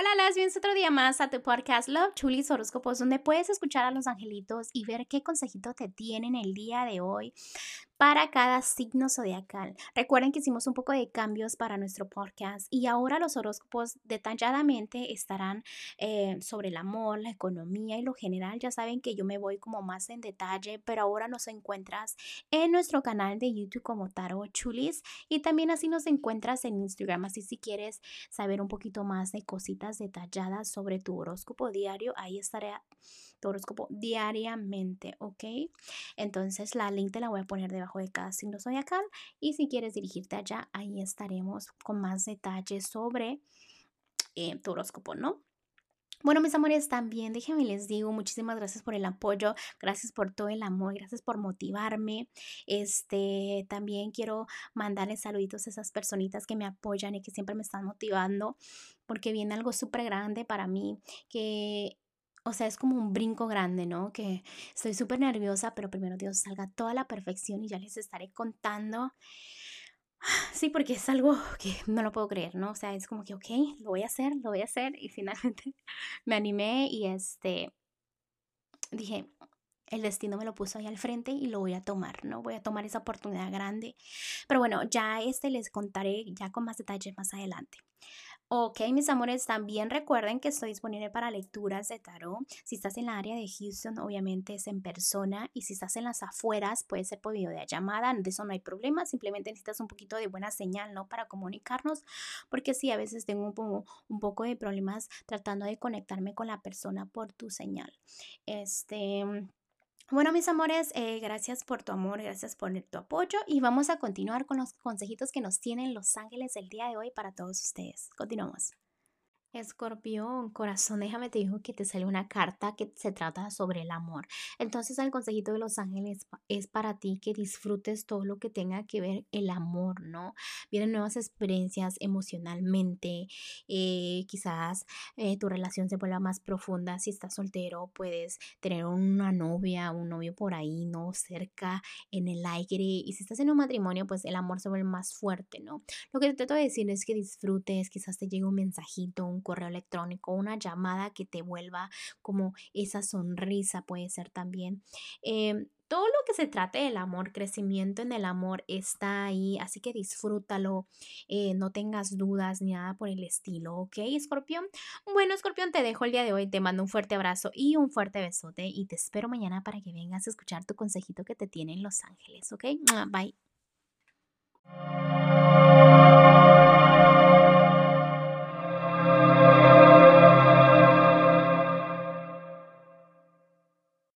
Hola, las bienvenidos otro día más a tu podcast Love Chulis Horóscopos, donde puedes escuchar a los angelitos y ver qué consejito te tienen el día de hoy para cada signo zodiacal. Recuerden que hicimos un poco de cambios para nuestro podcast y ahora los horóscopos detalladamente estarán eh, sobre el amor, la economía y lo general. Ya saben que yo me voy como más en detalle, pero ahora nos encuentras en nuestro canal de YouTube como Taro Chulis y también así nos encuentras en Instagram. Así si quieres saber un poquito más de cositas detalladas sobre tu horóscopo diario, ahí estaré tu horóscopo diariamente, ¿ok? Entonces la link te la voy a poner debajo de cada signo zodiacal y si quieres dirigirte allá, ahí estaremos con más detalles sobre eh, tu horóscopo, ¿no? Bueno, mis amores, también déjenme les digo, muchísimas gracias por el apoyo, gracias por todo el amor, gracias por motivarme. Este, también quiero mandarles saluditos a esas personitas que me apoyan y que siempre me están motivando, porque viene algo súper grande para mí, que o sea, es como un brinco grande, ¿no? Que estoy súper nerviosa, pero primero Dios salga toda la perfección y ya les estaré contando. Sí, porque es algo que no lo puedo creer, ¿no? O sea, es como que, ok, lo voy a hacer, lo voy a hacer. Y finalmente me animé y este, dije, el destino me lo puso ahí al frente y lo voy a tomar, ¿no? Voy a tomar esa oportunidad grande. Pero bueno, ya este les contaré ya con más detalles más adelante. Ok, mis amores, también recuerden que estoy disponible para lecturas de tarot. Si estás en la área de Houston, obviamente es en persona. Y si estás en las afueras, puede ser por videollamada. De eso no hay problema. Simplemente necesitas un poquito de buena señal, ¿no? Para comunicarnos. Porque sí, a veces tengo un poco, un poco de problemas tratando de conectarme con la persona por tu señal. Este. Bueno, mis amores, eh, gracias por tu amor, gracias por tu apoyo y vamos a continuar con los consejitos que nos tienen los ángeles el día de hoy para todos ustedes. Continuamos. Escorpión, corazón, déjame te digo que te sale una carta que se trata sobre el amor. Entonces el consejito de los ángeles es para ti que disfrutes todo lo que tenga que ver el amor, ¿no? Vienen nuevas experiencias emocionalmente, eh, quizás eh, tu relación se vuelva más profunda. Si estás soltero, puedes tener una novia, un novio por ahí, ¿no? Cerca en el aire. Y si estás en un matrimonio, pues el amor se vuelve más fuerte, ¿no? Lo que te trato de decir es que disfrutes, quizás te llegue un mensajito, un correo electrónico, una llamada que te vuelva como esa sonrisa puede ser también. Em, todo lo que se trate del amor, crecimiento en el amor está ahí, así que disfrútalo, eh, no tengas dudas ni nada por el estilo, ¿ok, Escorpión? Bueno, Escorpión, te dejo el día de hoy, te mando un fuerte abrazo y un fuerte besote y te espero mañana para que vengas a escuchar tu consejito que te tienen Los Ángeles, ¿ok? Bye.